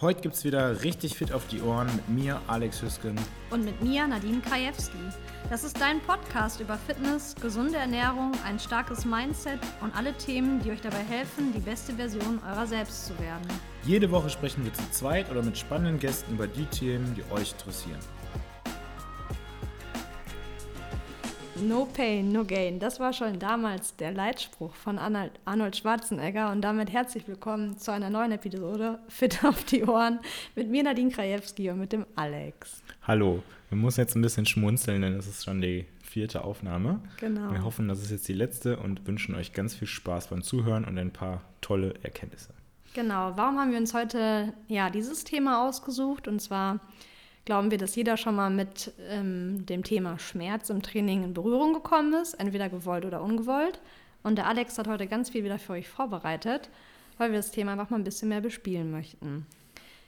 Heute gibt es wieder richtig fit auf die Ohren mit mir, Alex Hüsken. Und mit mir, Nadine Krajewski. Das ist dein Podcast über Fitness, gesunde Ernährung, ein starkes Mindset und alle Themen, die euch dabei helfen, die beste Version eurer selbst zu werden. Jede Woche sprechen wir zu zweit oder mit spannenden Gästen über die Themen, die euch interessieren. No Pain, No Gain. Das war schon damals der Leitspruch von Arnold Schwarzenegger. Und damit herzlich willkommen zu einer neuen Episode Fit auf die Ohren mit mir, Nadine Krajewski und mit dem Alex. Hallo. Wir müssen jetzt ein bisschen schmunzeln, denn es ist schon die vierte Aufnahme. Genau. Wir hoffen, das ist jetzt die letzte und wünschen euch ganz viel Spaß beim Zuhören und ein paar tolle Erkenntnisse. Genau. Warum haben wir uns heute ja dieses Thema ausgesucht? Und zwar glauben wir, dass jeder schon mal mit ähm, dem Thema Schmerz im Training in Berührung gekommen ist, entweder gewollt oder ungewollt. Und der Alex hat heute ganz viel wieder für euch vorbereitet, weil wir das Thema einfach mal ein bisschen mehr bespielen möchten.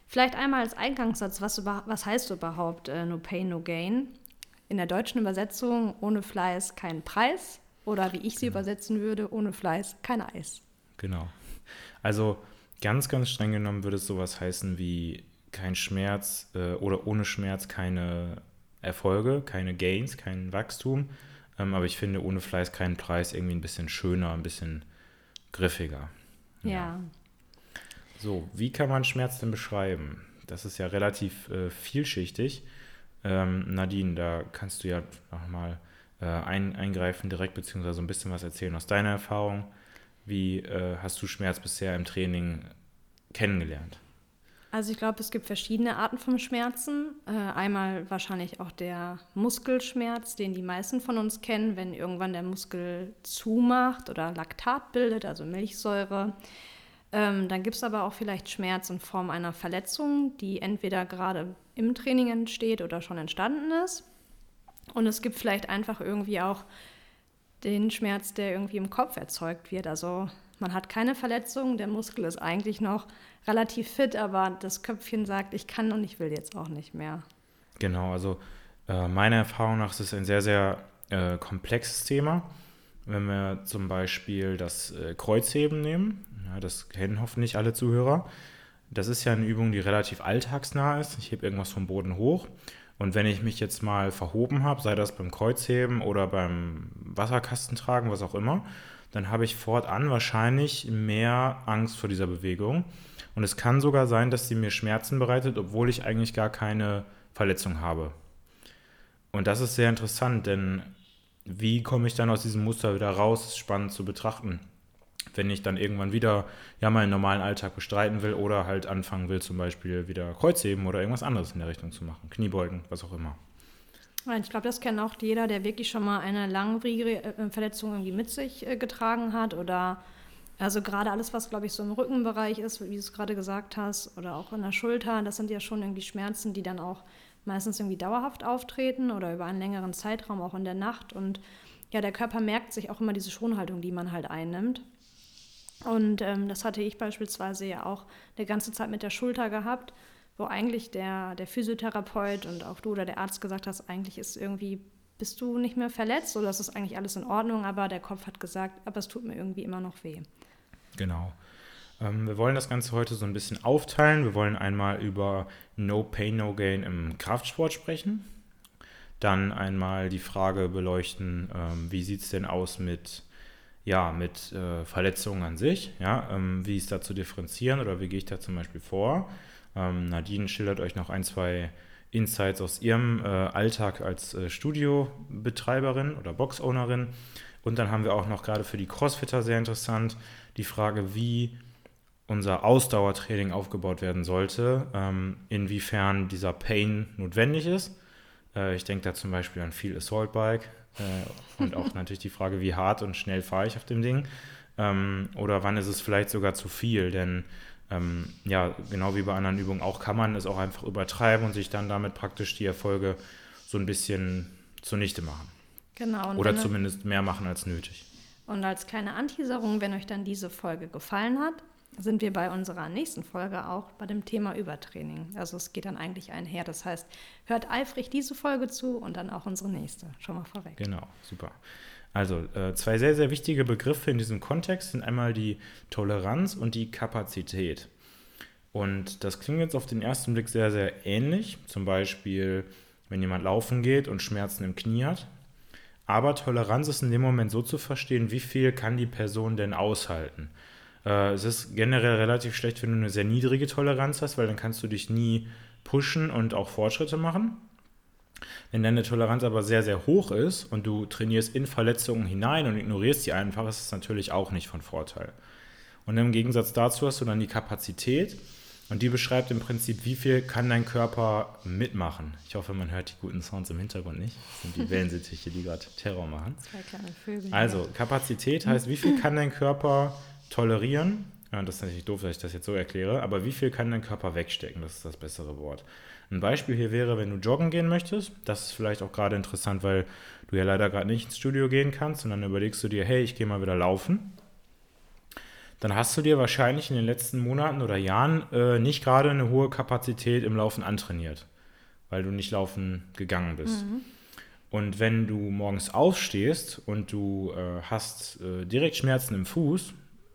Vielleicht einmal als Eingangssatz, was, was heißt überhaupt äh, No Pain, No Gain? In der deutschen Übersetzung ohne Fleiß kein Preis oder wie ich sie genau. übersetzen würde, ohne Fleiß kein Eis. Genau. Also ganz, ganz streng genommen würde es sowas heißen wie kein Schmerz äh, oder ohne Schmerz keine Erfolge, keine Gains, kein Wachstum. Ähm, aber ich finde ohne Fleiß keinen Preis irgendwie ein bisschen schöner, ein bisschen griffiger. Ja. ja. So, wie kann man Schmerz denn beschreiben? Das ist ja relativ äh, vielschichtig. Ähm, Nadine, da kannst du ja nochmal äh, ein, eingreifen direkt, beziehungsweise ein bisschen was erzählen aus deiner Erfahrung. Wie äh, hast du Schmerz bisher im Training kennengelernt? Also ich glaube, es gibt verschiedene Arten von Schmerzen. Äh, einmal wahrscheinlich auch der Muskelschmerz, den die meisten von uns kennen, wenn irgendwann der Muskel zumacht oder Laktat bildet, also Milchsäure. Ähm, dann gibt es aber auch vielleicht Schmerz in Form einer Verletzung, die entweder gerade im Training entsteht oder schon entstanden ist. Und es gibt vielleicht einfach irgendwie auch den Schmerz, der irgendwie im Kopf erzeugt wird. Also man hat keine Verletzung, der Muskel ist eigentlich noch relativ fit, aber das Köpfchen sagt, ich kann und ich will jetzt auch nicht mehr. Genau, also äh, meiner Erfahrung nach ist es ein sehr, sehr äh, komplexes Thema. Wenn wir zum Beispiel das äh, Kreuzheben nehmen, ja, das kennen hoffentlich alle Zuhörer. Das ist ja eine Übung, die relativ alltagsnah ist. Ich hebe irgendwas vom Boden hoch. Und wenn ich mich jetzt mal verhoben habe, sei das beim Kreuzheben oder beim Wasserkastentragen, was auch immer, dann habe ich fortan wahrscheinlich mehr Angst vor dieser Bewegung. Und es kann sogar sein, dass sie mir Schmerzen bereitet, obwohl ich eigentlich gar keine Verletzung habe. Und das ist sehr interessant, denn wie komme ich dann aus diesem Muster wieder raus, ist spannend zu betrachten. Wenn ich dann irgendwann wieder ja meinen normalen Alltag bestreiten will oder halt anfangen will, zum Beispiel wieder Kreuzheben oder irgendwas anderes in der Richtung zu machen, Kniebeugen, was auch immer. Ich glaube, das kennt auch jeder, der wirklich schon mal eine langwierige äh, Verletzung irgendwie mit sich äh, getragen hat oder also gerade alles, was, glaube ich, so im Rückenbereich ist, wie du es gerade gesagt hast, oder auch in der Schulter, das sind ja schon irgendwie Schmerzen, die dann auch meistens irgendwie dauerhaft auftreten oder über einen längeren Zeitraum, auch in der Nacht. Und ja, der Körper merkt sich auch immer diese Schonhaltung, die man halt einnimmt. Und ähm, das hatte ich beispielsweise ja auch eine ganze Zeit mit der Schulter gehabt, wo eigentlich der, der Physiotherapeut und auch du oder der Arzt gesagt hast, eigentlich ist irgendwie, bist du nicht mehr verletzt oder ist eigentlich alles in Ordnung, aber der Kopf hat gesagt, aber es tut mir irgendwie immer noch weh. Genau. Ähm, wir wollen das Ganze heute so ein bisschen aufteilen. Wir wollen einmal über No Pain, No Gain im Kraftsport sprechen. Dann einmal die Frage beleuchten, ähm, wie sieht es denn aus mit, ja, mit äh, Verletzungen an sich? Ja? Ähm, wie ist da zu differenzieren oder wie gehe ich da zum Beispiel vor? Ähm, Nadine schildert euch noch ein, zwei Insights aus ihrem äh, Alltag als äh, Studiobetreiberin oder Boxownerin. Und dann haben wir auch noch gerade für die Crossfitter sehr interessant die Frage, wie unser Ausdauertraining aufgebaut werden sollte, ähm, inwiefern dieser Pain notwendig ist. Äh, ich denke da zum Beispiel an viel Assault Bike äh, und auch natürlich die Frage, wie hart und schnell fahre ich auf dem Ding. Ähm, oder wann ist es vielleicht sogar zu viel, denn ähm, ja, genau wie bei anderen Übungen auch, kann man es auch einfach übertreiben und sich dann damit praktisch die Erfolge so ein bisschen zunichte machen. Genau. Oder zumindest mehr machen als nötig. Und als kleine Anteaserung, wenn euch dann diese Folge gefallen hat, sind wir bei unserer nächsten Folge auch bei dem Thema Übertraining. Also es geht dann eigentlich einher. Das heißt, hört eifrig diese Folge zu und dann auch unsere nächste. Schon mal vorweg. Genau, super. Also äh, zwei sehr, sehr wichtige Begriffe in diesem Kontext sind einmal die Toleranz und die Kapazität. Und das klingt jetzt auf den ersten Blick sehr, sehr ähnlich. Zum Beispiel, wenn jemand laufen geht und Schmerzen im Knie hat. Aber Toleranz ist in dem Moment so zu verstehen, wie viel kann die Person denn aushalten. Äh, es ist generell relativ schlecht, wenn du eine sehr niedrige Toleranz hast, weil dann kannst du dich nie pushen und auch Fortschritte machen. Wenn deine Toleranz aber sehr, sehr hoch ist und du trainierst in Verletzungen hinein und ignorierst sie einfach, ist es natürlich auch nicht von Vorteil. Und im Gegensatz dazu hast du dann die Kapazität und die beschreibt im Prinzip, wie viel kann dein Körper mitmachen. Ich hoffe, man hört die guten Sounds im Hintergrund nicht. Das sind die Wellensittiche, die gerade Terror machen. Zwei kleine Vögel. Also, Kapazität heißt, wie viel kann dein Körper tolerieren? Ja, das ist natürlich doof, dass ich das jetzt so erkläre, aber wie viel kann dein Körper wegstecken? Das ist das bessere Wort. Ein Beispiel hier wäre, wenn du joggen gehen möchtest. Das ist vielleicht auch gerade interessant, weil du ja leider gerade nicht ins Studio gehen kannst und dann überlegst du dir, hey, ich gehe mal wieder laufen dann hast du dir wahrscheinlich in den letzten Monaten oder Jahren äh, nicht gerade eine hohe Kapazität im Laufen antrainiert, weil du nicht laufen gegangen bist. Mhm. Und wenn du morgens aufstehst und du äh, hast äh, direkt Schmerzen im Fuß,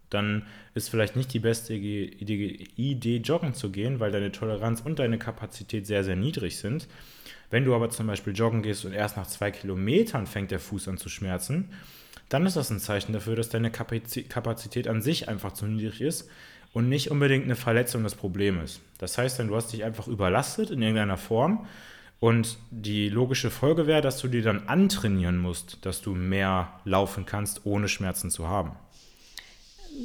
dann ist vielleicht nicht die beste Idee, Idee, joggen zu gehen, weil deine Toleranz und deine Kapazität sehr, sehr niedrig sind. Wenn du aber zum Beispiel joggen gehst und erst nach zwei Kilometern fängt der Fuß an zu schmerzen, dann ist das ein Zeichen dafür, dass deine Kapazität an sich einfach zu niedrig ist und nicht unbedingt eine Verletzung das Problem ist. Das heißt dann, du hast dich einfach überlastet in irgendeiner Form und die logische Folge wäre, dass du dir dann antrainieren musst, dass du mehr laufen kannst, ohne Schmerzen zu haben.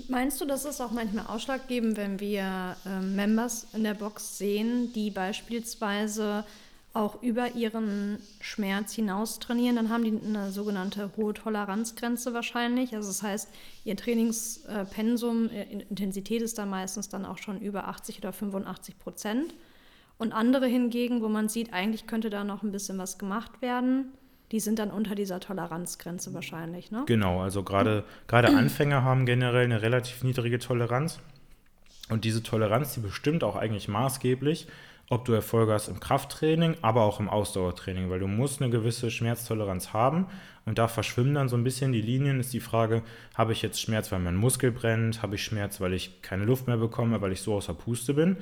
Meinst du, das ist auch manchmal ausschlaggebend, wenn wir äh, Members in der Box sehen, die beispielsweise auch über ihren Schmerz hinaus trainieren, dann haben die eine sogenannte hohe Toleranzgrenze wahrscheinlich. Also das heißt, ihr Trainingspensum, äh, Intensität ist da meistens dann auch schon über 80 oder 85 Prozent. Und andere hingegen, wo man sieht, eigentlich könnte da noch ein bisschen was gemacht werden, die sind dann unter dieser Toleranzgrenze wahrscheinlich. Ne? Genau, also gerade, gerade Anfänger haben generell eine relativ niedrige Toleranz. Und diese Toleranz, die bestimmt auch eigentlich maßgeblich, ob du Erfolge hast im Krafttraining, aber auch im Ausdauertraining, weil du musst eine gewisse Schmerztoleranz haben und da verschwimmen dann so ein bisschen die Linien, ist die Frage, habe ich jetzt Schmerz, weil mein Muskel brennt, habe ich Schmerz, weil ich keine Luft mehr bekomme, weil ich so außer Puste bin,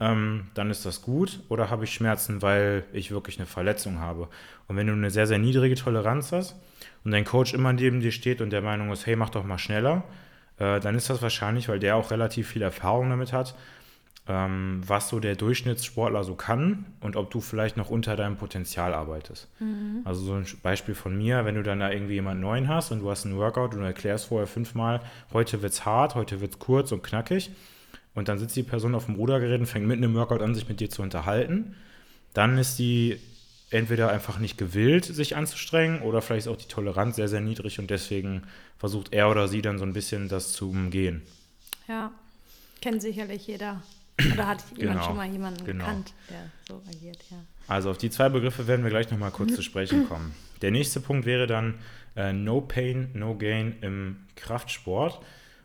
ähm, dann ist das gut, oder habe ich Schmerzen, weil ich wirklich eine Verletzung habe. Und wenn du eine sehr, sehr niedrige Toleranz hast und dein Coach immer neben dir steht und der Meinung ist, hey, mach doch mal schneller, äh, dann ist das wahrscheinlich, weil der auch relativ viel Erfahrung damit hat, ähm, was so der Durchschnittssportler so kann und ob du vielleicht noch unter deinem Potenzial arbeitest. Mhm. Also so ein Beispiel von mir, wenn du dann da irgendwie jemanden neuen hast und du hast einen Workout und du erklärst vorher fünfmal, heute wird es hart, heute wird es kurz und knackig und dann sitzt die Person auf dem Rudergerät und fängt mitten im Workout an, sich mit dir zu unterhalten, dann ist die entweder einfach nicht gewillt, sich anzustrengen oder vielleicht ist auch die Toleranz sehr, sehr niedrig und deswegen versucht er oder sie dann so ein bisschen das zu umgehen. Ja, kennt sicherlich jeder. Oder hat jemand genau, schon mal jemanden genau. gekannt, der so agiert, ja. Also auf die zwei Begriffe werden wir gleich nochmal kurz zu sprechen kommen. Der nächste Punkt wäre dann äh, No Pain, No Gain im Kraftsport.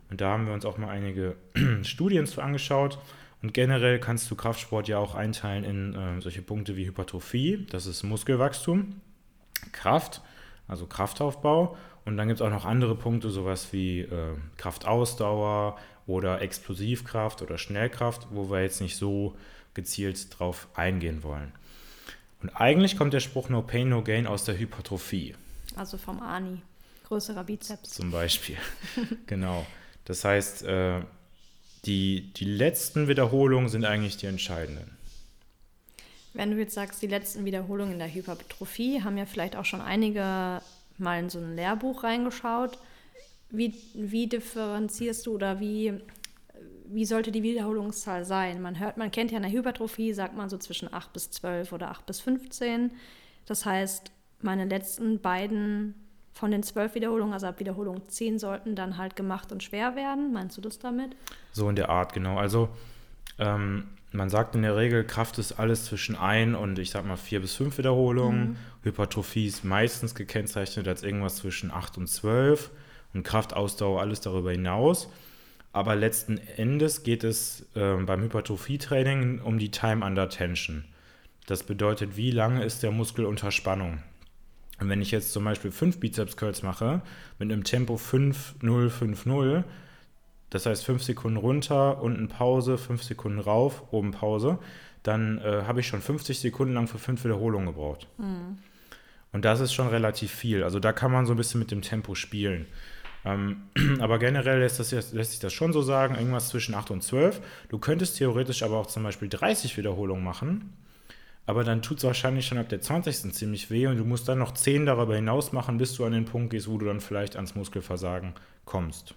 Und da haben wir uns auch mal einige Studien zu angeschaut. Und generell kannst du Kraftsport ja auch einteilen in äh, solche Punkte wie Hypertrophie, das ist Muskelwachstum, Kraft, also Kraftaufbau. Und dann gibt es auch noch andere Punkte, sowas wie äh, Kraftausdauer, oder Explosivkraft oder Schnellkraft, wo wir jetzt nicht so gezielt drauf eingehen wollen. Und eigentlich kommt der Spruch No Pain, No Gain aus der Hypertrophie. Also vom Ani, größerer Bizeps. Zum Beispiel, genau. Das heißt, äh, die, die letzten Wiederholungen sind eigentlich die entscheidenden. Wenn du jetzt sagst, die letzten Wiederholungen in der Hypertrophie, haben ja vielleicht auch schon einige mal in so ein Lehrbuch reingeschaut. Wie, wie differenzierst du oder wie, wie sollte die Wiederholungszahl sein? Man hört, man kennt ja eine Hypertrophie, sagt man so zwischen 8 bis 12 oder 8 bis 15. Das heißt, meine letzten beiden von den zwölf Wiederholungen, also ab Wiederholung 10, sollten dann halt gemacht und schwer werden. Meinst du das damit? So in der Art, genau. Also ähm, man sagt in der Regel, Kraft ist alles zwischen 1 und ich sag mal 4 bis 5 Wiederholungen. Mhm. Hypertrophie ist meistens gekennzeichnet als irgendwas zwischen 8 und 12 und Kraftausdauer, alles darüber hinaus. Aber letzten Endes geht es äh, beim Hypertrophie-Training um die Time under Tension. Das bedeutet, wie lange ist der Muskel unter Spannung? Und wenn ich jetzt zum Beispiel 5 Bizeps Curls mache, mit einem Tempo 5, 0, 5, 0, das heißt fünf Sekunden runter, unten Pause, fünf Sekunden rauf, oben Pause, dann äh, habe ich schon 50 Sekunden lang für fünf Wiederholungen gebraucht. Mhm. Und das ist schon relativ viel. Also da kann man so ein bisschen mit dem Tempo spielen. Ähm, aber generell lässt, das, lässt sich das schon so sagen, irgendwas zwischen 8 und 12. Du könntest theoretisch aber auch zum Beispiel 30 Wiederholungen machen, aber dann tut es wahrscheinlich schon ab der 20. ziemlich weh und du musst dann noch 10 darüber hinaus machen, bis du an den Punkt gehst, wo du dann vielleicht ans Muskelversagen kommst.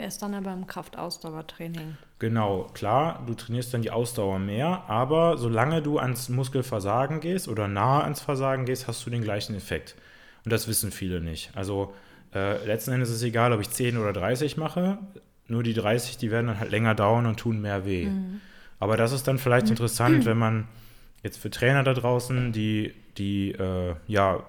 Wer ist dann aber im Kraftausdauertraining? Genau, klar, du trainierst dann die Ausdauer mehr, aber solange du ans Muskelversagen gehst oder nahe ans Versagen gehst, hast du den gleichen Effekt. Und das wissen viele nicht. Also äh, letzten Endes ist es egal, ob ich 10 oder 30 mache, nur die 30, die werden dann halt länger dauern und tun mehr weh. Mhm. Aber das ist dann vielleicht mhm. interessant, wenn man jetzt für Trainer da draußen, die, die äh, ja,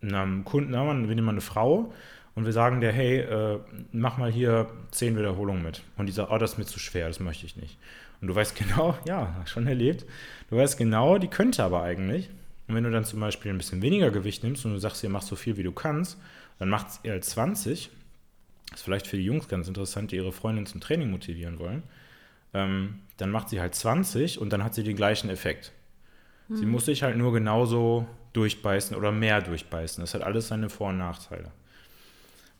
einem Kunden, wir nehmen mal eine Frau, und wir sagen der, hey, äh, mach mal hier zehn Wiederholungen mit. Und die sagt, oh, das ist mir zu schwer, das möchte ich nicht. Und du weißt genau, ja, schon erlebt, du weißt genau, die könnte aber eigentlich. Und wenn du dann zum Beispiel ein bisschen weniger Gewicht nimmst und du sagst, ihr macht so viel, wie du kannst, dann macht es eher 20. Das ist vielleicht für die Jungs ganz interessant, die ihre Freundin zum Training motivieren wollen. Ähm, dann macht sie halt 20 und dann hat sie den gleichen Effekt. Hm. Sie muss sich halt nur genauso durchbeißen oder mehr durchbeißen. Das hat alles seine Vor- und Nachteile.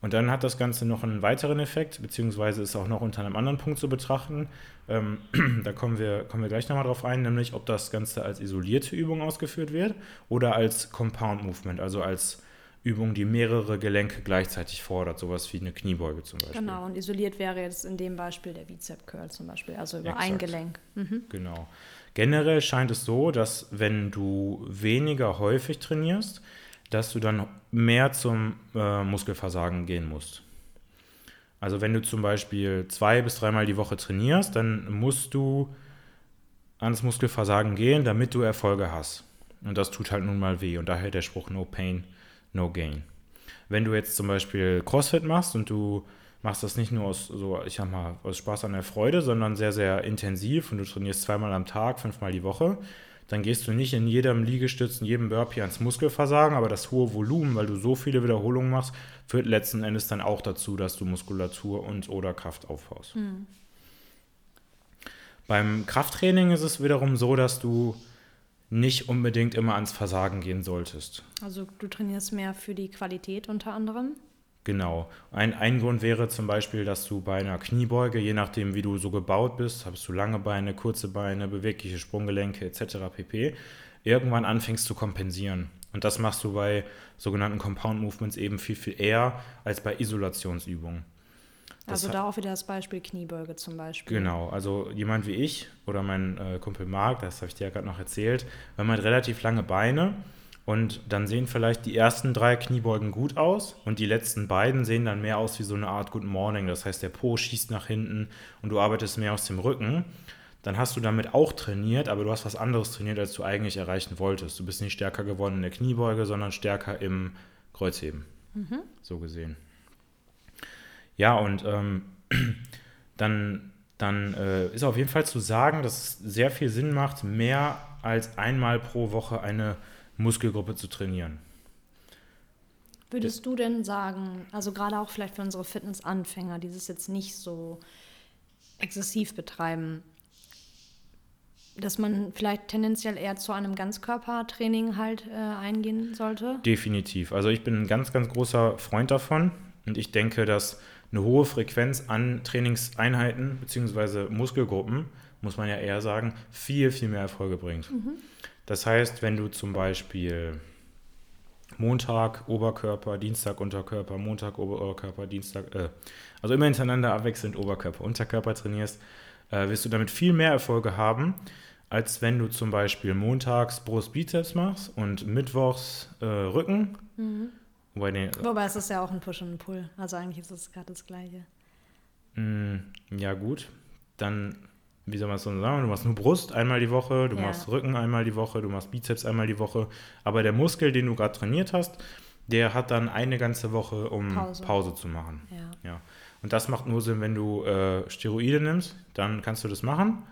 Und dann hat das Ganze noch einen weiteren Effekt, beziehungsweise ist auch noch unter einem anderen Punkt zu betrachten. Ähm, da kommen wir, kommen wir gleich nochmal drauf ein, nämlich ob das Ganze als isolierte Übung ausgeführt wird oder als Compound Movement, also als Übung, die mehrere Gelenke gleichzeitig fordert, sowas wie eine Kniebeuge zum Beispiel. Genau, und isoliert wäre jetzt in dem Beispiel der Bizep Curl zum Beispiel, also über Exakt. ein Gelenk. Mhm. Genau. Generell scheint es so, dass wenn du weniger häufig trainierst, dass du dann mehr zum äh, Muskelversagen gehen musst. Also wenn du zum Beispiel zwei bis dreimal die Woche trainierst, dann musst du ans Muskelversagen gehen, damit du Erfolge hast. Und das tut halt nun mal weh. Und daher der Spruch No Pain, No Gain. Wenn du jetzt zum Beispiel CrossFit machst und du machst das nicht nur aus so, ich sag mal, aus Spaß an der Freude, sondern sehr, sehr intensiv und du trainierst zweimal am Tag, fünfmal die Woche, dann gehst du nicht in jedem Liegestütz, in jedem Burpee ans Muskelversagen, aber das hohe Volumen, weil du so viele Wiederholungen machst, führt letzten Endes dann auch dazu, dass du Muskulatur und oder Kraft aufbaust. Mhm. Beim Krafttraining ist es wiederum so, dass du nicht unbedingt immer ans Versagen gehen solltest. Also du trainierst mehr für die Qualität unter anderem? Genau. Ein, ein Grund wäre zum Beispiel, dass du bei einer Kniebeuge, je nachdem, wie du so gebaut bist, hast du lange Beine, kurze Beine, bewegliche Sprunggelenke etc. pp., irgendwann anfängst zu kompensieren. Und das machst du bei sogenannten Compound Movements eben viel, viel eher als bei Isolationsübungen. Das also da auch wieder das Beispiel Kniebeuge zum Beispiel. Genau, also jemand wie ich oder mein äh, Kumpel Marc, das habe ich dir ja gerade noch erzählt, wenn man relativ lange Beine und dann sehen vielleicht die ersten drei Kniebeugen gut aus und die letzten beiden sehen dann mehr aus wie so eine Art Good Morning. Das heißt, der Po schießt nach hinten und du arbeitest mehr aus dem Rücken. Dann hast du damit auch trainiert, aber du hast was anderes trainiert, als du eigentlich erreichen wolltest. Du bist nicht stärker geworden in der Kniebeuge, sondern stärker im Kreuzheben. Mhm. So gesehen. Ja, und ähm, dann, dann äh, ist auf jeden Fall zu sagen, dass es sehr viel Sinn macht, mehr als einmal pro Woche eine Muskelgruppe zu trainieren. Würdest du denn sagen, also gerade auch vielleicht für unsere Fitnessanfänger, die das jetzt nicht so exzessiv betreiben, dass man vielleicht tendenziell eher zu einem Ganzkörpertraining halt äh, eingehen sollte? Definitiv. Also ich bin ein ganz, ganz großer Freund davon und ich denke, dass eine hohe Frequenz an Trainingseinheiten bzw. Muskelgruppen, muss man ja eher sagen, viel, viel mehr Erfolge bringt. Mhm. Das heißt, wenn du zum Beispiel Montag Oberkörper, Dienstag Unterkörper, Montag Oberkörper, Dienstag, äh, also immer hintereinander abwechselnd Oberkörper, Unterkörper trainierst, äh, wirst du damit viel mehr Erfolge haben, als wenn du zum Beispiel montags Brust, Bizeps machst und mittwochs äh, Rücken. Mhm. Wobei, nee, Wobei es ist ja auch ein Push und ein Pull, also eigentlich ist es gerade das Gleiche. Mm, ja gut, dann wie soll man es so sagen, du machst nur Brust einmal die Woche, du ja. machst Rücken einmal die Woche, du machst Bizeps einmal die Woche. Aber der Muskel, den du gerade trainiert hast, der hat dann eine ganze Woche, um Pause, Pause zu machen. Ja. ja. Und das macht nur Sinn, wenn du äh, Steroide nimmst, dann kannst du das machen.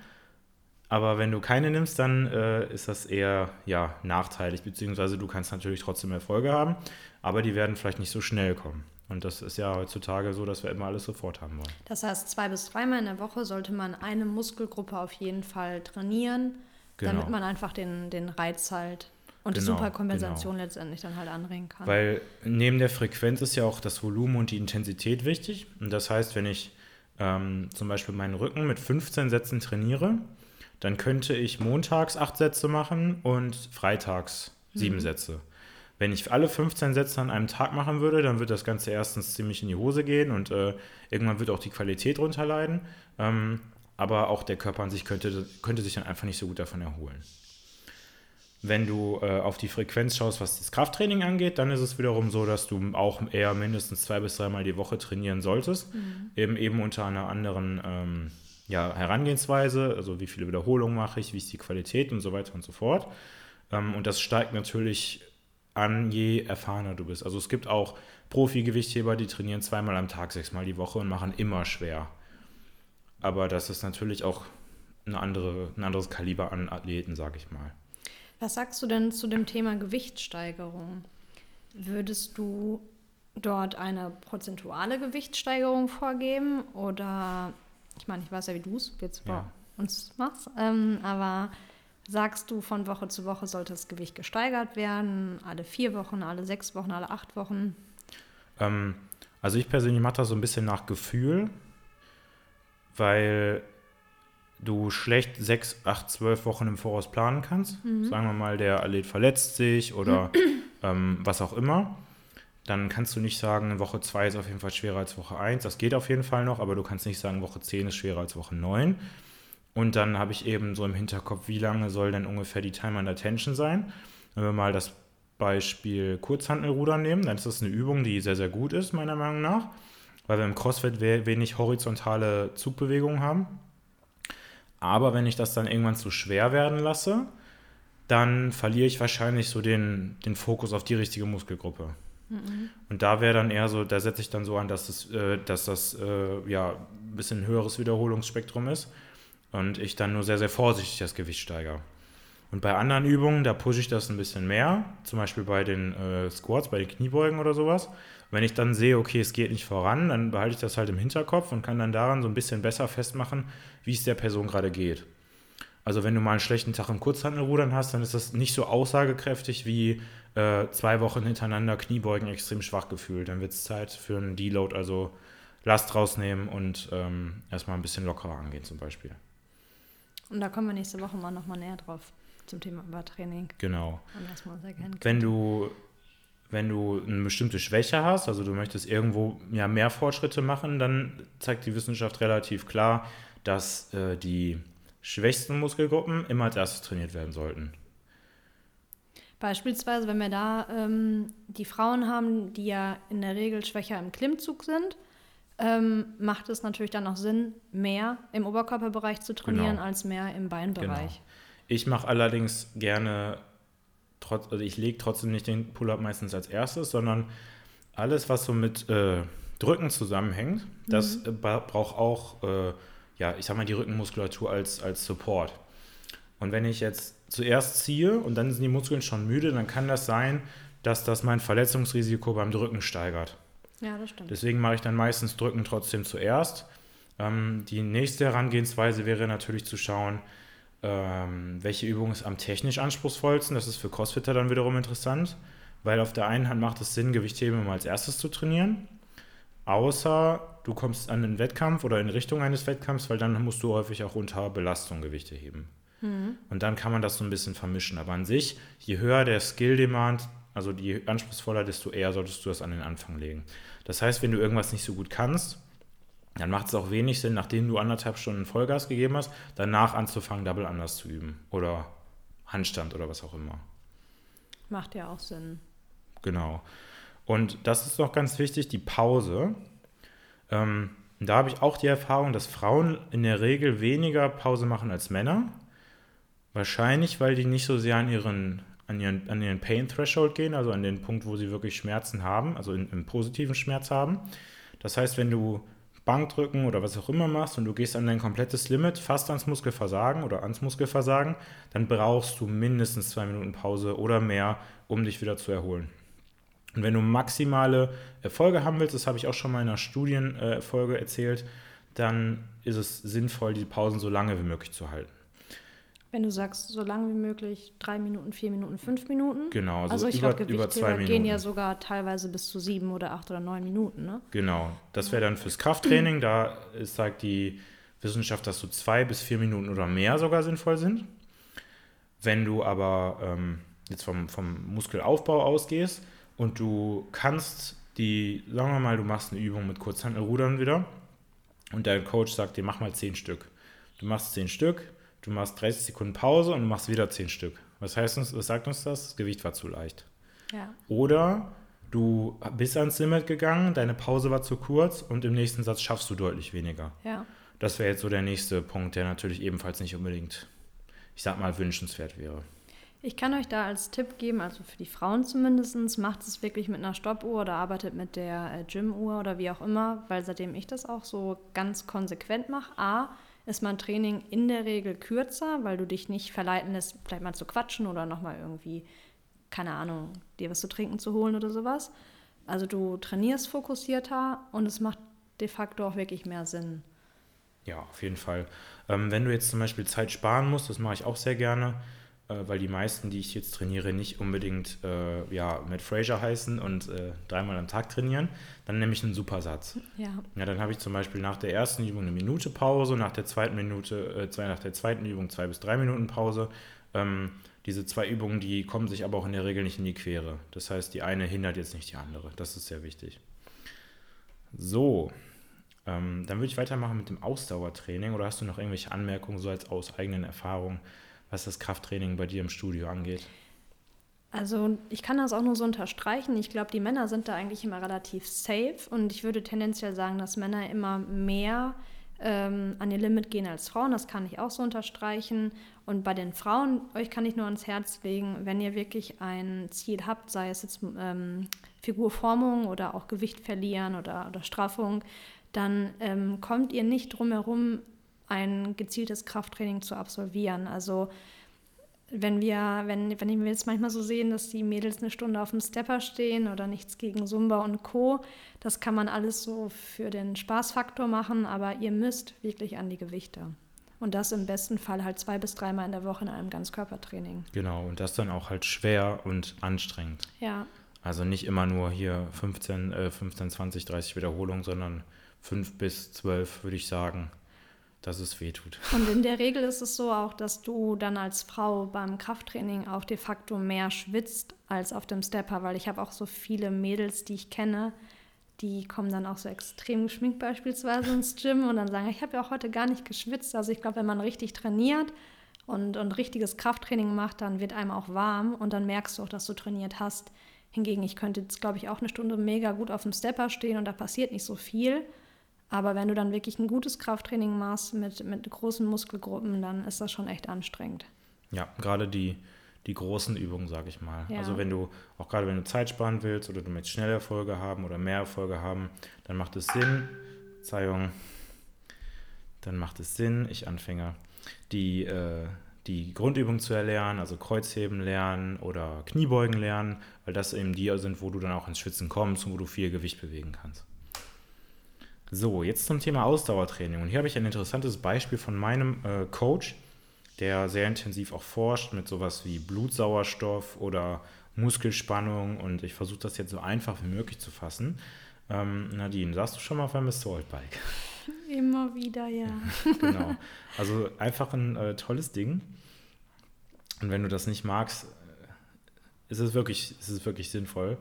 Aber wenn du keine nimmst, dann äh, ist das eher ja, nachteilig, beziehungsweise du kannst natürlich trotzdem Erfolge haben, aber die werden vielleicht nicht so schnell kommen. Und das ist ja heutzutage so, dass wir immer alles sofort haben wollen. Das heißt, zwei bis dreimal in der Woche sollte man eine Muskelgruppe auf jeden Fall trainieren, genau. damit man einfach den, den Reiz halt und genau, die Superkompensation genau. letztendlich dann halt anregen kann. Weil neben der Frequenz ist ja auch das Volumen und die Intensität wichtig. Und das heißt, wenn ich ähm, zum Beispiel meinen Rücken mit 15 Sätzen trainiere, dann könnte ich montags acht Sätze machen und freitags sieben mhm. Sätze. Wenn ich alle 15 Sätze an einem Tag machen würde, dann wird das Ganze erstens ziemlich in die Hose gehen und äh, irgendwann wird auch die Qualität drunter leiden. Ähm, aber auch der Körper an sich könnte, könnte sich dann einfach nicht so gut davon erholen. Wenn du äh, auf die Frequenz schaust, was das Krafttraining angeht, dann ist es wiederum so, dass du auch eher mindestens zwei bis dreimal die Woche trainieren solltest. Mhm. Eben, eben unter einer anderen ähm, ja, Herangehensweise, also wie viele Wiederholungen mache ich, wie ist die Qualität und so weiter und so fort. Ähm, und das steigt natürlich an, je erfahrener du bist. Also es gibt auch Profi-Gewichtheber, die trainieren zweimal am Tag, sechsmal die Woche und machen immer schwer. Aber das ist natürlich auch eine andere, ein anderes Kaliber an Athleten, sag ich mal. Was sagst du denn zu dem Thema Gewichtssteigerung? Würdest du dort eine prozentuale Gewichtssteigerung vorgeben? Oder, ich meine, ich weiß ja, wie du es jetzt bei ja. uns machst, ähm, aber Sagst du, von Woche zu Woche sollte das Gewicht gesteigert werden? Alle vier Wochen, alle sechs Wochen, alle acht Wochen? Ähm, also ich persönlich mache das so ein bisschen nach Gefühl, weil du schlecht sechs, acht, zwölf Wochen im Voraus planen kannst. Mhm. Sagen wir mal, der Athlet verletzt sich oder ähm, was auch immer. Dann kannst du nicht sagen, Woche 2 ist auf jeden Fall schwerer als Woche 1. Das geht auf jeden Fall noch, aber du kannst nicht sagen, Woche 10 ist schwerer als Woche 9. Und dann habe ich eben so im Hinterkopf, wie lange soll denn ungefähr die Time under Tension sein. Wenn wir mal das Beispiel Kurzhantelrudern nehmen, dann ist das eine Übung, die sehr, sehr gut ist, meiner Meinung nach, weil wir im CrossFit wenig horizontale Zugbewegungen haben. Aber wenn ich das dann irgendwann zu schwer werden lasse, dann verliere ich wahrscheinlich so den, den Fokus auf die richtige Muskelgruppe. Mhm. Und da wäre dann eher so, da setze ich dann so an, dass, es, äh, dass das äh, ja, ein bisschen höheres Wiederholungsspektrum ist und ich dann nur sehr, sehr vorsichtig das Gewicht steigere. Und bei anderen Übungen, da pushe ich das ein bisschen mehr, zum Beispiel bei den äh, Squats, bei den Kniebeugen oder sowas. Wenn ich dann sehe, okay, es geht nicht voran, dann behalte ich das halt im Hinterkopf und kann dann daran so ein bisschen besser festmachen, wie es der Person gerade geht. Also wenn du mal einen schlechten Tag im Kurzhandelrudern hast, dann ist das nicht so aussagekräftig wie äh, zwei Wochen hintereinander Kniebeugen extrem schwach gefühlt. Dann wird es Zeit für einen Deload, also Last rausnehmen und ähm, erstmal ein bisschen lockerer angehen zum Beispiel. Und da kommen wir nächste Woche mal nochmal näher drauf zum Thema Übertraining. Genau. Wenn du, wenn du eine bestimmte Schwäche hast, also du möchtest irgendwo ja, mehr Fortschritte machen, dann zeigt die Wissenschaft relativ klar, dass äh, die schwächsten Muskelgruppen immer als erstes trainiert werden sollten. Beispielsweise, wenn wir da ähm, die Frauen haben, die ja in der Regel schwächer im Klimmzug sind, ähm, macht es natürlich dann auch Sinn, mehr im Oberkörperbereich zu trainieren genau. als mehr im Beinbereich. Genau. Ich mache allerdings gerne, trotz, also ich lege trotzdem nicht den Pull-up meistens als erstes, sondern alles, was so mit äh, Drücken zusammenhängt, mhm. das äh, braucht auch, äh, ja, ich sag mal, die Rückenmuskulatur als, als Support. Und wenn ich jetzt zuerst ziehe und dann sind die Muskeln schon müde, dann kann das sein, dass das mein Verletzungsrisiko beim Drücken steigert. Ja, das stimmt. Deswegen mache ich dann meistens Drücken trotzdem zuerst. Ähm, die nächste Herangehensweise wäre natürlich zu schauen, ähm, welche Übung ist am technisch anspruchsvollsten. Das ist für Crossfitter dann wiederum interessant, weil auf der einen Hand macht es Sinn, Gewichtheben immer als erstes zu trainieren. Außer du kommst an den Wettkampf oder in Richtung eines Wettkampfs, weil dann musst du häufig auch unter Belastung Gewichte heben. Mhm. Und dann kann man das so ein bisschen vermischen. Aber an sich, je höher der Skill-Demand, also je anspruchsvoller, desto eher solltest du das an den Anfang legen. Das heißt, wenn du irgendwas nicht so gut kannst, dann macht es auch wenig Sinn, nachdem du anderthalb Stunden Vollgas gegeben hast, danach anzufangen, Double anders zu üben oder Handstand oder was auch immer. Macht ja auch Sinn. Genau. Und das ist noch ganz wichtig, die Pause. Ähm, da habe ich auch die Erfahrung, dass Frauen in der Regel weniger Pause machen als Männer. Wahrscheinlich, weil die nicht so sehr an ihren an ihren, an ihren Pain Threshold gehen, also an den Punkt, wo sie wirklich Schmerzen haben, also in, einen positiven Schmerz haben. Das heißt, wenn du Bankdrücken oder was auch immer machst und du gehst an dein komplettes Limit, fast ans Muskelversagen oder ans Muskelversagen, dann brauchst du mindestens zwei Minuten Pause oder mehr, um dich wieder zu erholen. Und wenn du maximale Erfolge haben willst, das habe ich auch schon mal in einer Studienfolge erzählt, dann ist es sinnvoll, die Pausen so lange wie möglich zu halten. Wenn du sagst, so lange wie möglich, drei Minuten, vier Minuten, fünf Minuten. Genau, also, also ich über, glaube, über zwei Minuten. gehen ja sogar teilweise bis zu sieben oder acht oder neun Minuten, ne? Genau, das wäre dann fürs Krafttraining. Da sagt die Wissenschaft, dass so zwei bis vier Minuten oder mehr sogar sinnvoll sind. Wenn du aber ähm, jetzt vom, vom Muskelaufbau ausgehst und du kannst die, sagen wir mal, du machst eine Übung mit Kurzhandelrudern wieder und dein Coach sagt dir, mach mal zehn Stück. Du machst zehn Stück, du machst 30 Sekunden Pause und machst wieder 10 Stück. Was heißt uns, was sagt uns das? Das Gewicht war zu leicht. Ja. Oder du bist ans Limit gegangen, deine Pause war zu kurz und im nächsten Satz schaffst du deutlich weniger. Ja. Das wäre jetzt so der nächste Punkt, der natürlich ebenfalls nicht unbedingt, ich sag mal, wünschenswert wäre. Ich kann euch da als Tipp geben, also für die Frauen zumindest, macht es wirklich mit einer Stoppuhr oder arbeitet mit der äh, Gymuhr oder wie auch immer, weil seitdem ich das auch so ganz konsequent mache, A, ist mein Training in der Regel kürzer, weil du dich nicht verleiten lässt, vielleicht mal zu quatschen oder nochmal irgendwie, keine Ahnung, dir was zu trinken zu holen oder sowas. Also du trainierst fokussierter und es macht de facto auch wirklich mehr Sinn. Ja, auf jeden Fall. Ähm, wenn du jetzt zum Beispiel Zeit sparen musst, das mache ich auch sehr gerne, weil die meisten, die ich jetzt trainiere, nicht unbedingt äh, ja, Matt Fraser heißen und äh, dreimal am Tag trainieren, dann nehme ich einen Supersatz. Ja. ja. Dann habe ich zum Beispiel nach der ersten Übung eine Minute Pause, nach der zweiten Minute, äh, zwei, nach der zweiten Übung zwei bis drei Minuten Pause. Ähm, diese zwei Übungen, die kommen sich aber auch in der Regel nicht in die Quere. Das heißt, die eine hindert jetzt nicht die andere. Das ist sehr wichtig. So, ähm, dann würde ich weitermachen mit dem Ausdauertraining. Oder hast du noch irgendwelche Anmerkungen so als aus eigenen Erfahrungen? Was das Krafttraining bei dir im Studio angeht? Also ich kann das auch nur so unterstreichen. Ich glaube, die Männer sind da eigentlich immer relativ safe und ich würde tendenziell sagen, dass Männer immer mehr ähm, an ihr Limit gehen als Frauen. Das kann ich auch so unterstreichen. Und bei den Frauen, euch kann ich nur ans Herz legen, wenn ihr wirklich ein Ziel habt, sei es jetzt ähm, Figurformung oder auch Gewicht verlieren oder, oder Straffung, dann ähm, kommt ihr nicht drum herum, ein gezieltes Krafttraining zu absolvieren. Also wenn wir, wenn, wenn wir jetzt manchmal so sehen, dass die Mädels eine Stunde auf dem Stepper stehen oder nichts gegen Zumba und Co., das kann man alles so für den Spaßfaktor machen, aber ihr müsst wirklich an die Gewichte. Und das im besten Fall halt zwei bis dreimal in der Woche in einem Ganzkörpertraining. Genau, und das dann auch halt schwer und anstrengend. Ja. Also nicht immer nur hier 15, äh, 15 20, 30 Wiederholungen, sondern 5 bis 12, würde ich sagen dass es weh tut. Und in der Regel ist es so auch, dass du dann als Frau beim Krafttraining auch de facto mehr schwitzt als auf dem Stepper, weil ich habe auch so viele Mädels, die ich kenne, die kommen dann auch so extrem geschminkt beispielsweise ins Gym und dann sagen, ich habe ja auch heute gar nicht geschwitzt. Also ich glaube, wenn man richtig trainiert und, und richtiges Krafttraining macht, dann wird einem auch warm und dann merkst du auch, dass du trainiert hast. Hingegen, ich könnte jetzt, glaube ich, auch eine Stunde mega gut auf dem Stepper stehen und da passiert nicht so viel. Aber wenn du dann wirklich ein gutes Krafttraining machst mit, mit großen Muskelgruppen, dann ist das schon echt anstrengend. Ja, gerade die, die großen Übungen, sage ich mal. Ja. Also wenn du, auch gerade wenn du Zeit sparen willst oder du möchtest schnelle Erfolge haben oder mehr Erfolge haben, dann macht es Sinn, Verzeihung, dann macht es Sinn, ich Anfänger, die, äh, die Grundübung zu erlernen, also Kreuzheben lernen oder Kniebeugen lernen, weil das eben die sind, wo du dann auch ins Schwitzen kommst und wo du viel Gewicht bewegen kannst. So, jetzt zum Thema Ausdauertraining. Und hier habe ich ein interessantes Beispiel von meinem äh, Coach, der sehr intensiv auch forscht mit sowas wie Blutsauerstoff oder Muskelspannung. Und ich versuche das jetzt so einfach wie möglich zu fassen. Ähm, Nadine, saßt du schon mal auf einem Assault Bike? Immer wieder, ja. genau. Also einfach ein äh, tolles Ding. Und wenn du das nicht magst, äh, ist es wirklich, ist es wirklich sinnvoll.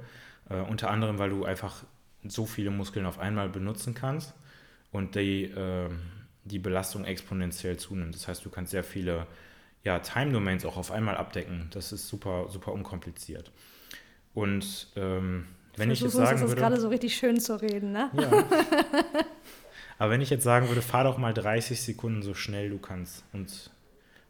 Äh, unter anderem, weil du einfach so viele Muskeln auf einmal benutzen kannst und die, äh, die Belastung exponentiell zunimmt. Das heißt, du kannst sehr viele ja, Time-Domains auch auf einmal abdecken. Das ist super, super unkompliziert. Und ähm, wenn ich, ich jetzt sagen würde... gerade so richtig schön zu reden, ne? Ja. Aber wenn ich jetzt sagen würde, fahr doch mal 30 Sekunden so schnell du kannst und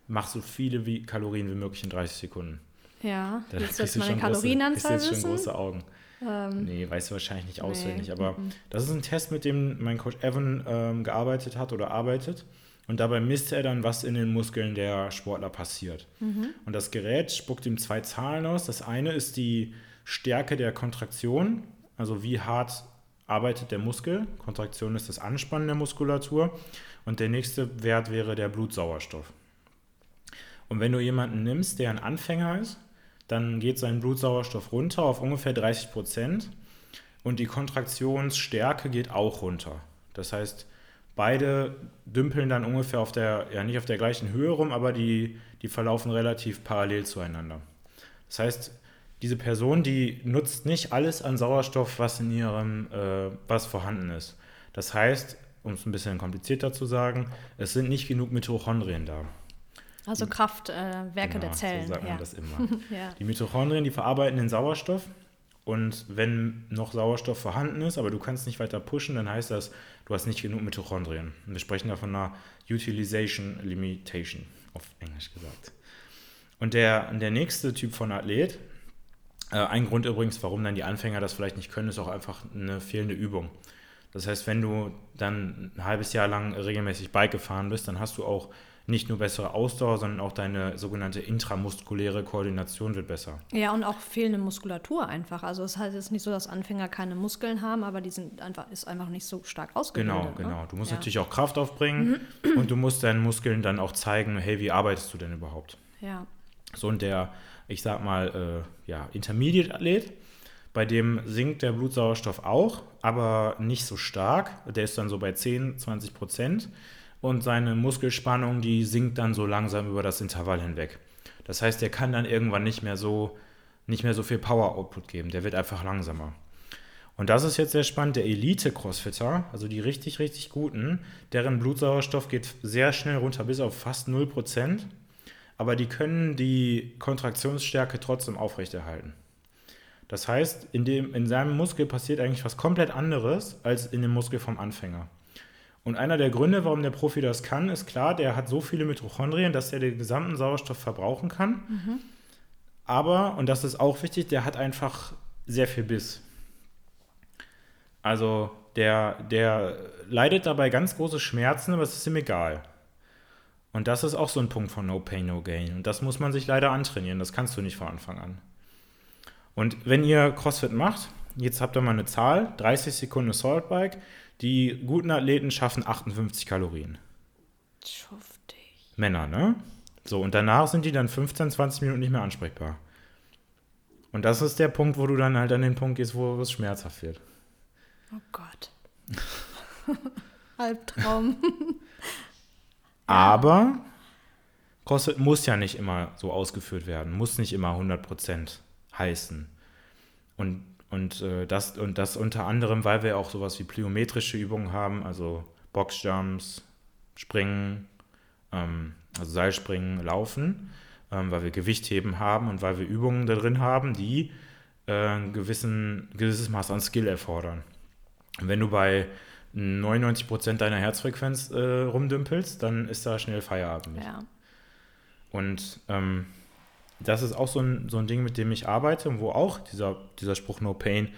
mach so viele wie Kalorien wie möglich in 30 Sekunden. Ja, da willst du jetzt meine Kalorienanzahl große, wissen? schon große Augen. Ähm, nee, weißt du wahrscheinlich nicht auswendig. Nee. Aber mhm. das ist ein Test, mit dem mein Coach Evan ähm, gearbeitet hat oder arbeitet. Und dabei misst er dann, was in den Muskeln der Sportler passiert. Mhm. Und das Gerät spuckt ihm zwei Zahlen aus. Das eine ist die Stärke der Kontraktion, also wie hart arbeitet der Muskel. Kontraktion ist das Anspannen der Muskulatur. Und der nächste Wert wäre der Blutsauerstoff. Und wenn du jemanden nimmst, der ein Anfänger ist, dann geht sein Blutsauerstoff runter auf ungefähr 30 Prozent und die Kontraktionsstärke geht auch runter. Das heißt, beide dümpeln dann ungefähr auf der, ja nicht auf der gleichen Höhe rum, aber die, die verlaufen relativ parallel zueinander. Das heißt, diese Person, die nutzt nicht alles an Sauerstoff, was in ihrem, äh, was vorhanden ist. Das heißt, um es ein bisschen komplizierter zu sagen, es sind nicht genug Mitochondrien da. Also Kraftwerke äh, genau, der Zellen. So sagt man ja. das immer. ja. Die Mitochondrien, die verarbeiten den Sauerstoff und wenn noch Sauerstoff vorhanden ist, aber du kannst nicht weiter pushen, dann heißt das, du hast nicht genug Mitochondrien. Und wir sprechen da von einer Utilization Limitation, auf Englisch gesagt. Und der, der nächste Typ von Athlet, äh, ein Grund übrigens, warum dann die Anfänger das vielleicht nicht können, ist auch einfach eine fehlende Übung. Das heißt, wenn du dann ein halbes Jahr lang regelmäßig Bike gefahren bist, dann hast du auch nicht nur bessere Ausdauer, sondern auch deine sogenannte intramuskuläre Koordination wird besser. Ja, und auch fehlende Muskulatur einfach. Also es heißt jetzt nicht so, dass Anfänger keine Muskeln haben, aber die sind einfach, ist einfach nicht so stark ausgebildet. Genau, genau. Ne? Du musst ja. natürlich auch Kraft aufbringen und du musst deinen Muskeln dann auch zeigen, hey, wie arbeitest du denn überhaupt? Ja. So und der, ich sag mal, äh, ja, Intermediate-Athlet, bei dem sinkt der Blutsauerstoff auch, aber nicht so stark. Der ist dann so bei 10, 20 Prozent und seine Muskelspannung, die sinkt dann so langsam über das Intervall hinweg. Das heißt, der kann dann irgendwann nicht mehr so, nicht mehr so viel Power-Output geben. Der wird einfach langsamer. Und das ist jetzt sehr spannend. Der Elite-Crossfitter, also die richtig, richtig guten, deren Blutsauerstoff geht sehr schnell runter bis auf fast 0%, aber die können die Kontraktionsstärke trotzdem aufrechterhalten. Das heißt, in, dem, in seinem Muskel passiert eigentlich was komplett anderes als in dem Muskel vom Anfänger. Und einer der Gründe, warum der Profi das kann, ist klar, der hat so viele Mitochondrien, dass er den gesamten Sauerstoff verbrauchen kann. Mhm. Aber, und das ist auch wichtig, der hat einfach sehr viel Biss. Also der, der leidet dabei ganz große Schmerzen, aber es ist ihm egal. Und das ist auch so ein Punkt von No Pain, No Gain. Und das muss man sich leider antrainieren. Das kannst du nicht von Anfang an. Und wenn ihr CrossFit macht, jetzt habt ihr mal eine Zahl, 30 Sekunden Assault Bike, die guten Athleten schaffen 58 Kalorien. Schuftig. Männer, ne? So, und danach sind die dann 15, 20 Minuten nicht mehr ansprechbar. Und das ist der Punkt, wo du dann halt an den Punkt gehst, wo es schmerzhaft wird. Oh Gott. Albtraum. Aber CrossFit muss ja nicht immer so ausgeführt werden, muss nicht immer 100% heißen. Und und, äh, das, und das unter anderem, weil wir auch sowas wie plyometrische Übungen haben, also Boxjumps, Springen, ähm, also Seilspringen, Laufen, ähm, weil wir Gewichtheben haben und weil wir Übungen da drin haben, die äh, ein gewissen, gewisses Maß an Skill erfordern. Und wenn du bei 99% deiner Herzfrequenz äh, rumdümpelst, dann ist da schnell Feierabend. Ja. Und ähm, das ist auch so ein, so ein Ding, mit dem ich arbeite und wo auch dieser, dieser Spruch No Pain,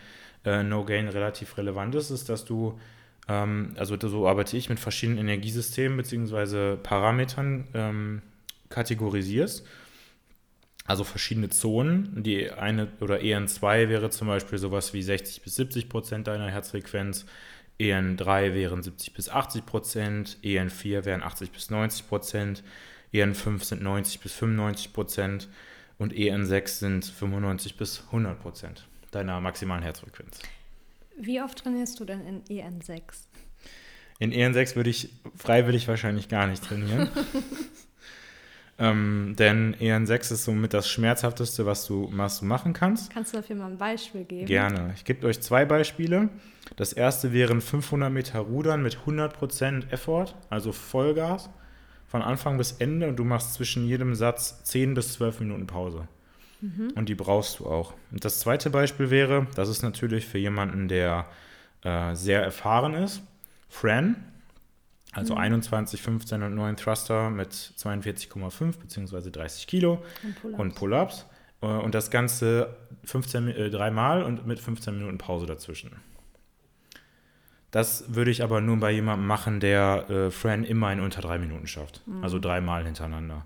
äh, No Gain relativ relevant ist, ist, dass du, ähm, also so arbeite ich mit verschiedenen Energiesystemen bzw. Parametern ähm, kategorisierst. Also verschiedene Zonen. Die eine oder EN2 wäre zum Beispiel sowas wie 60 bis 70 Prozent deiner Herzfrequenz. EN3 wären 70 bis 80 Prozent, EN4 wären 80 bis 90 Prozent, EN5 sind 90 bis 95 Prozent und EN6 sind 95 bis 100 Prozent deiner maximalen Herzfrequenz. Wie oft trainierst du denn in EN6? In EN6 würde ich freiwillig wahrscheinlich gar nicht trainieren. ähm, denn EN6 ist somit das Schmerzhafteste, was du, was du machen kannst. Kannst du dafür mal ein Beispiel geben? Gerne. Ich gebe euch zwei Beispiele. Das erste wären 500 Meter Rudern mit 100% Effort, also Vollgas von Anfang bis Ende und du machst zwischen jedem Satz 10 bis 12 Minuten Pause. Mhm. Und die brauchst du auch. Und das zweite Beispiel wäre, das ist natürlich für jemanden, der äh, sehr erfahren ist, Fran, also mhm. 21, 15 und 9 Thruster mit 42,5 bzw. 30 Kilo und Pull-ups. und Pull-ups. Äh, und das Ganze 15, äh, dreimal und mit 15 Minuten Pause dazwischen. Das würde ich aber nur bei jemandem machen, der äh, Fran immer in unter drei Minuten schafft. Mhm. Also dreimal hintereinander.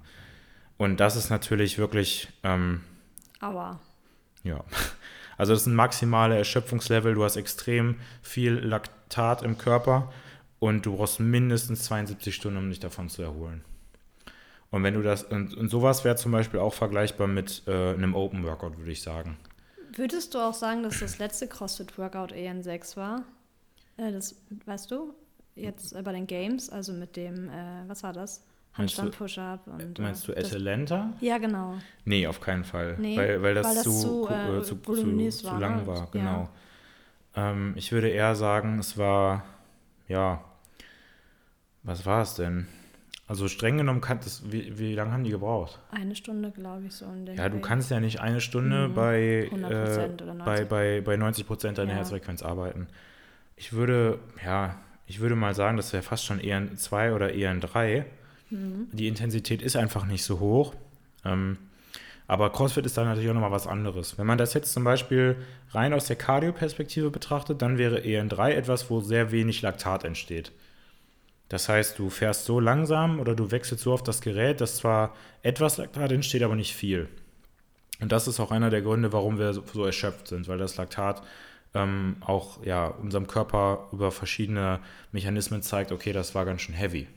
Und das ist natürlich wirklich. Ähm, Aua. Ja. Also das ist ein maximale Erschöpfungslevel. Du hast extrem viel Laktat im Körper und du brauchst mindestens 72 Stunden, um dich davon zu erholen. Und wenn du das, und, und sowas wäre zum Beispiel auch vergleichbar mit äh, einem Open Workout, würde ich sagen. Würdest du auch sagen, dass das letzte CrossFit-Workout EN6 war? Äh, das, weißt du, jetzt äh, bei den Games, also mit dem, äh, was war das? Handstand-Push-Up und. Meinst du äh, Atalanta? Ja, genau. Nee, auf keinen Fall. Nee, weil, weil, das, weil das zu, zu, äh, zu, zu, zu, lang war, genau. Ja. Ähm, ich würde eher sagen, es war, ja, was war es denn? Also streng genommen, kann das, wie, wie lange haben die gebraucht? Eine Stunde, glaube ich, so. In ja, du kannst ja nicht eine Stunde mhm. bei, äh, bei, bei, bei 90 Prozent deiner ja. Herzfrequenz arbeiten. Ich würde, ja, ich würde mal sagen, das wäre fast schon eher ein 2 oder eher ein 3. Mhm. Die Intensität ist einfach nicht so hoch. Ähm, aber CrossFit ist da natürlich auch nochmal was anderes. Wenn man das jetzt zum Beispiel rein aus der Cardio-Perspektive betrachtet, dann wäre EN3 etwas, wo sehr wenig Laktat entsteht. Das heißt, du fährst so langsam oder du wechselst so auf das Gerät, dass zwar etwas Laktat entsteht, aber nicht viel. Und das ist auch einer der Gründe, warum wir so, erschöpft sind, weil das Laktat ähm, auch ja, unserem Körper über verschiedene Mechanismen zeigt, okay, das war ganz schön heavy.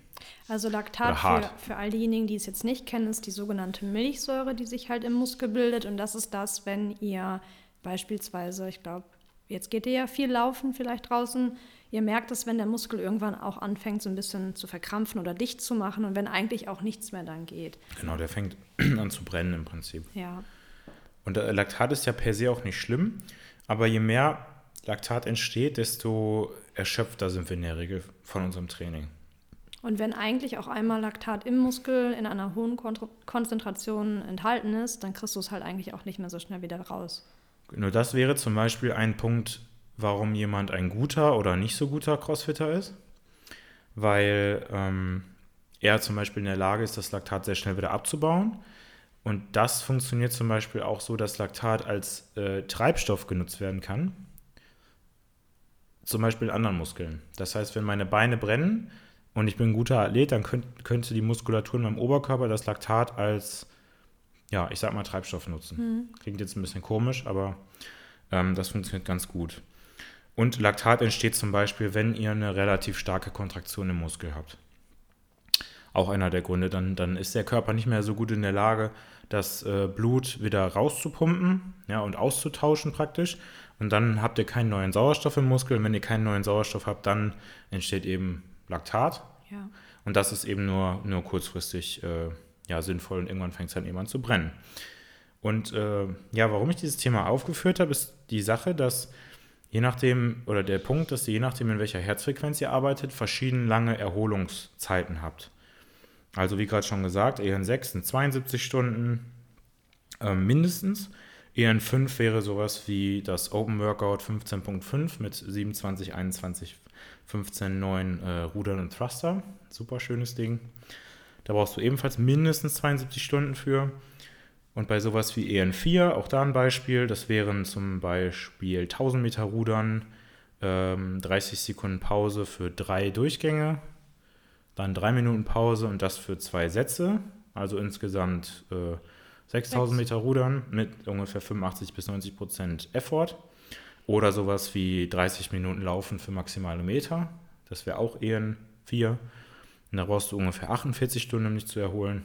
Also Laktat für, für all diejenigen, die es jetzt nicht kennen, ist die sogenannte Milchsäure, die sich halt im Muskel bildet. Und das ist das, wenn ihr beispielsweise, ich glaube, jetzt geht ihr ja viel laufen vielleicht draußen, Ihr merkt es, wenn der Muskel irgendwann auch anfängt, so ein bisschen zu verkrampfen oder dicht zu machen und wenn eigentlich auch nichts mehr dann geht. Genau, der fängt an zu brennen im Prinzip. Ja. Und Laktat ist ja per se auch nicht schlimm, aber je mehr Laktat entsteht, desto erschöpfter sind wir in der Regel von unserem Training. Und wenn eigentlich auch einmal Laktat im Muskel in einer hohen Konzentration enthalten ist, dann kriegst du es halt eigentlich auch nicht mehr so schnell wieder raus. Nur das wäre zum Beispiel ein Punkt, warum jemand ein guter oder nicht so guter Crossfitter ist, weil ähm, er zum Beispiel in der Lage ist, das Laktat sehr schnell wieder abzubauen. Und das funktioniert zum Beispiel auch so, dass Laktat als äh, Treibstoff genutzt werden kann. Zum Beispiel in anderen Muskeln. Das heißt, wenn meine Beine brennen und ich bin ein guter Athlet, dann könnt, könnte die Muskulatur in meinem Oberkörper das Laktat als, ja, ich sag mal, Treibstoff nutzen. Mhm. Klingt jetzt ein bisschen komisch, aber ähm, das funktioniert ganz gut. Und Laktat entsteht zum Beispiel, wenn ihr eine relativ starke Kontraktion im Muskel habt. Auch einer der Gründe, dann, dann ist der Körper nicht mehr so gut in der Lage, das äh, Blut wieder rauszupumpen ja, und auszutauschen praktisch. Und dann habt ihr keinen neuen Sauerstoff im Muskel. Und wenn ihr keinen neuen Sauerstoff habt, dann entsteht eben Laktat. Ja. Und das ist eben nur, nur kurzfristig äh, ja, sinnvoll und irgendwann fängt es dann eben an zu brennen. Und äh, ja, warum ich dieses Thema aufgeführt habe, ist die Sache, dass je nachdem, oder der Punkt, dass ihr je nachdem, in welcher Herzfrequenz ihr arbeitet, verschieden lange Erholungszeiten habt. Also wie gerade schon gesagt, EN6 sind 72 Stunden äh, mindestens. EN5 wäre sowas wie das Open Workout 15.5 mit 27, 21, 15, 9 äh, Rudern und Thruster. Super schönes Ding. Da brauchst du ebenfalls mindestens 72 Stunden für. Und bei sowas wie EN4, auch da ein Beispiel, das wären zum Beispiel 1000 Meter Rudern, ähm, 30 Sekunden Pause für drei Durchgänge, dann drei Minuten Pause und das für zwei Sätze, also insgesamt äh, 6000 Meter Rudern mit ungefähr 85 bis 90 Prozent Effort. Oder sowas wie 30 Minuten Laufen für maximale Meter, das wäre auch EN4. Und da brauchst du ungefähr 48 Stunden, um dich zu erholen.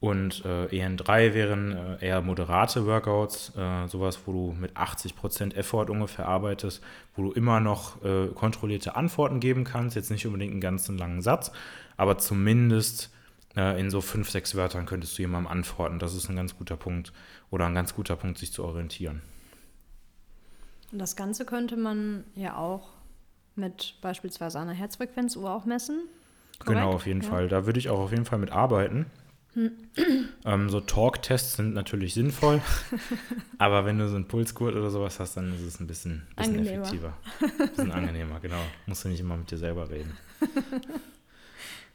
Und äh, EN3 wären äh, eher moderate Workouts, äh, sowas, wo du mit 80% Effort ungefähr arbeitest, wo du immer noch äh, kontrollierte Antworten geben kannst, jetzt nicht unbedingt einen ganzen langen Satz, aber zumindest äh, in so fünf, sechs Wörtern könntest du jemandem antworten. Das ist ein ganz guter Punkt oder ein ganz guter Punkt, sich zu orientieren. Und das Ganze könnte man ja auch mit beispielsweise einer Herzfrequenzuhr auch messen. Korrekt? Genau, auf jeden ja. Fall. Da würde ich auch auf jeden Fall mit arbeiten. Ähm, so Talk-Tests sind natürlich sinnvoll, aber wenn du so einen Pulsgurt oder sowas hast, dann ist es ein bisschen, bisschen effektiver. Ein bisschen angenehmer, genau. Musst du nicht immer mit dir selber reden.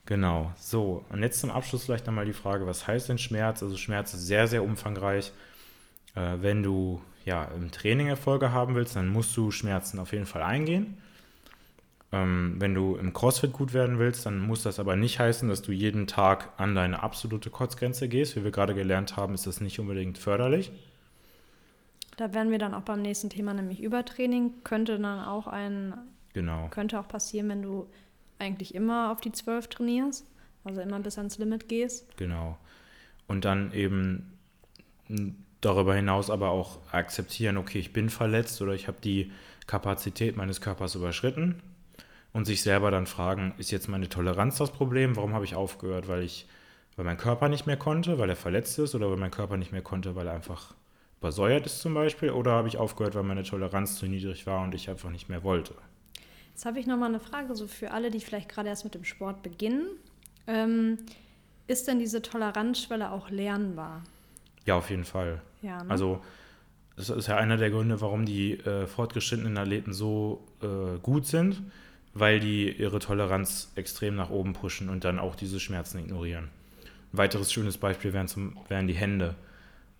Genau, so. Und jetzt zum Abschluss vielleicht nochmal die Frage, was heißt denn Schmerz? Also Schmerz ist sehr, sehr umfangreich. Äh, wenn du ja im Training Erfolge haben willst, dann musst du Schmerzen auf jeden Fall eingehen. Ähm, wenn du im CrossFit gut werden willst, dann muss das aber nicht heißen, dass du jeden Tag an deine absolute Kotzgrenze gehst. Wie wir gerade gelernt haben, ist das nicht unbedingt förderlich. Da wären wir dann auch beim nächsten Thema, nämlich Übertraining. Könnte dann auch ein, Genau. könnte auch passieren, wenn du eigentlich immer auf die 12 trainierst, also immer bis ans Limit gehst. Genau. Und dann eben darüber hinaus aber auch akzeptieren, okay, ich bin verletzt oder ich habe die Kapazität meines Körpers überschritten und sich selber dann fragen, ist jetzt meine Toleranz das Problem? Warum habe ich aufgehört? Weil ich, weil mein Körper nicht mehr konnte, weil er verletzt ist oder weil mein Körper nicht mehr konnte, weil er einfach übersäuert ist zum Beispiel oder habe ich aufgehört, weil meine Toleranz zu niedrig war und ich einfach nicht mehr wollte? Jetzt habe ich nochmal eine Frage, so für alle, die vielleicht gerade erst mit dem Sport beginnen. Ähm, ist denn diese Toleranzschwelle auch lernbar? Ja, auf jeden Fall. Ja, ne? Also das ist ja einer der Gründe, warum die äh, fortgeschrittenen Athleten so äh, gut sind, weil die ihre Toleranz extrem nach oben pushen und dann auch diese Schmerzen ignorieren. Ein weiteres schönes Beispiel wären, zum, wären die Hände.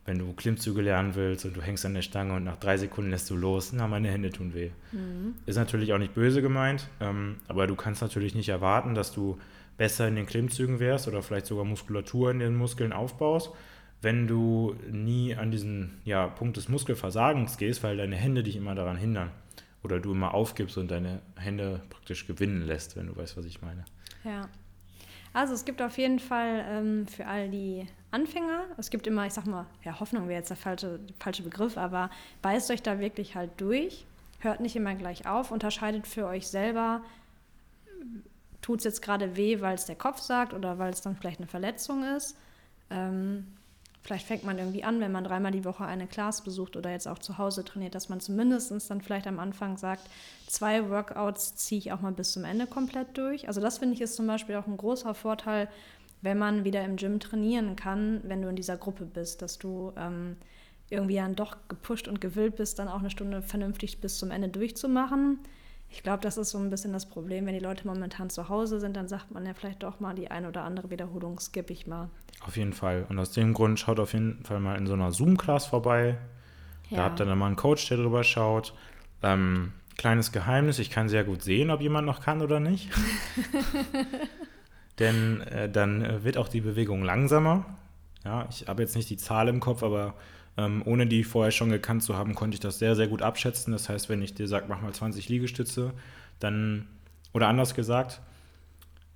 Wenn du Klimmzüge lernen willst und du hängst an der Stange und nach drei Sekunden lässt du los, na, meine Hände tun weh. Ist natürlich auch nicht böse gemeint, ähm, aber du kannst natürlich nicht erwarten, dass du besser in den Klimmzügen wärst oder vielleicht sogar Muskulatur in den Muskeln aufbaust, wenn du nie an diesen ja, Punkt des Muskelversagens gehst, weil deine Hände dich immer daran hindern. Oder du immer aufgibst und deine Hände praktisch gewinnen lässt, wenn du weißt, was ich meine. Ja. Also es gibt auf jeden Fall ähm, für all die Anfänger, es gibt immer, ich sag mal, ja, Hoffnung wäre jetzt der falsche, falsche Begriff, aber beißt euch da wirklich halt durch, hört nicht immer gleich auf, unterscheidet für euch selber, tut es jetzt gerade weh, weil es der Kopf sagt oder weil es dann vielleicht eine Verletzung ist. Ähm, vielleicht fängt man irgendwie an, wenn man dreimal die Woche eine Class besucht oder jetzt auch zu Hause trainiert, dass man zumindest dann vielleicht am Anfang sagt, zwei Workouts ziehe ich auch mal bis zum Ende komplett durch. Also das finde ich ist zum Beispiel auch ein großer Vorteil, wenn man wieder im Gym trainieren kann, wenn du in dieser Gruppe bist, dass du ähm, irgendwie dann doch gepusht und gewillt bist, dann auch eine Stunde vernünftig bis zum Ende durchzumachen. Ich glaube, das ist so ein bisschen das Problem, wenn die Leute momentan zu Hause sind, dann sagt man ja vielleicht doch mal die ein oder andere Wiederholung skippe ich mal. Auf jeden Fall. Und aus dem Grund schaut auf jeden Fall mal in so einer Zoom-Class vorbei. Da habt ihr dann mal einen Coach, der drüber schaut. Ähm, kleines Geheimnis, ich kann sehr gut sehen, ob jemand noch kann oder nicht. Denn äh, dann äh, wird auch die Bewegung langsamer. Ja, ich habe jetzt nicht die Zahl im Kopf, aber ähm, ohne die vorher schon gekannt zu haben, konnte ich das sehr, sehr gut abschätzen. Das heißt, wenn ich dir sage, mach mal 20 Liegestütze, dann, oder anders gesagt,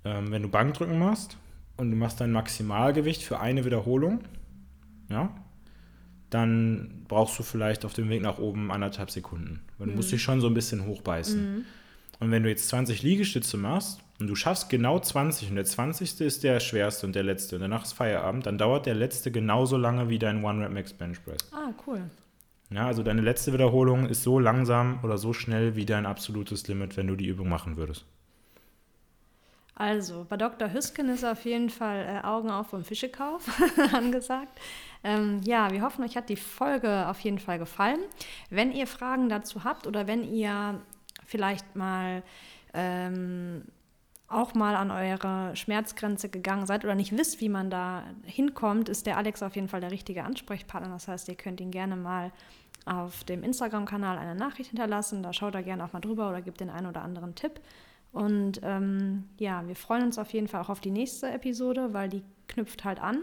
ähm, wenn du Bankdrücken machst und du machst dein Maximalgewicht für eine Wiederholung, ja, dann brauchst du vielleicht auf dem Weg nach oben anderthalb Sekunden. Du musst dich schon so ein bisschen hochbeißen. Und wenn du jetzt 20 Liegestütze machst und du schaffst genau 20 und der 20. ist der schwerste und der letzte und danach ist Feierabend, dann dauert der letzte genauso lange wie dein One-Rep-Max Bench Press. Ah, cool. Ja, also deine letzte Wiederholung ist so langsam oder so schnell wie dein absolutes Limit, wenn du die Übung machen würdest. Also, bei Dr. Hüsken ist auf jeden Fall äh, Augen auf beim Fischekauf angesagt. Ähm, ja, wir hoffen, euch hat die Folge auf jeden Fall gefallen. Wenn ihr Fragen dazu habt oder wenn ihr vielleicht mal ähm, auch mal an eure Schmerzgrenze gegangen seid oder nicht wisst, wie man da hinkommt, ist der Alex auf jeden Fall der richtige Ansprechpartner. Das heißt, ihr könnt ihn gerne mal auf dem Instagram-Kanal eine Nachricht hinterlassen. Da schaut er gerne auch mal drüber oder gibt den einen oder anderen Tipp. Und ähm, ja, wir freuen uns auf jeden Fall auch auf die nächste Episode, weil die knüpft halt an.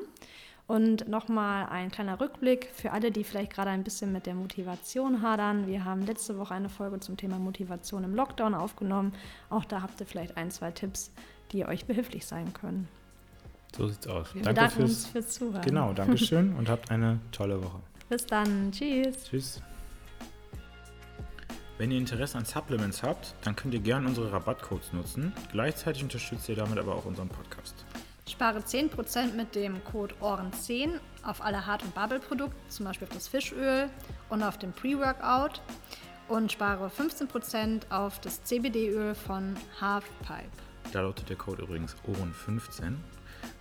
Und nochmal ein kleiner Rückblick für alle, die vielleicht gerade ein bisschen mit der Motivation hadern. Wir haben letzte Woche eine Folge zum Thema Motivation im Lockdown aufgenommen. Auch da habt ihr vielleicht ein, zwei Tipps, die euch behilflich sein können. So sieht's aus. Wir danke fürs, uns fürs Zuhören. Genau, Dankeschön und habt eine tolle Woche. Bis dann. Tschüss. Tschüss. Wenn ihr Interesse an Supplements habt, dann könnt ihr gerne unsere Rabattcodes nutzen. Gleichzeitig unterstützt ihr damit aber auch unseren Podcast. Spare 10% mit dem Code OHREN10 auf alle Hart- und Bubble-Produkte, zum Beispiel auf das Fischöl und auf den Pre-Workout. Und spare 15% auf das CBD-Öl von Halfpipe. Da lautet der Code übrigens OHREN15.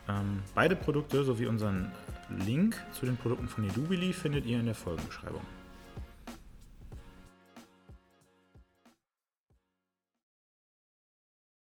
Ähm, beide Produkte sowie unseren Link zu den Produkten von Edubili findet ihr in der Folgenbeschreibung.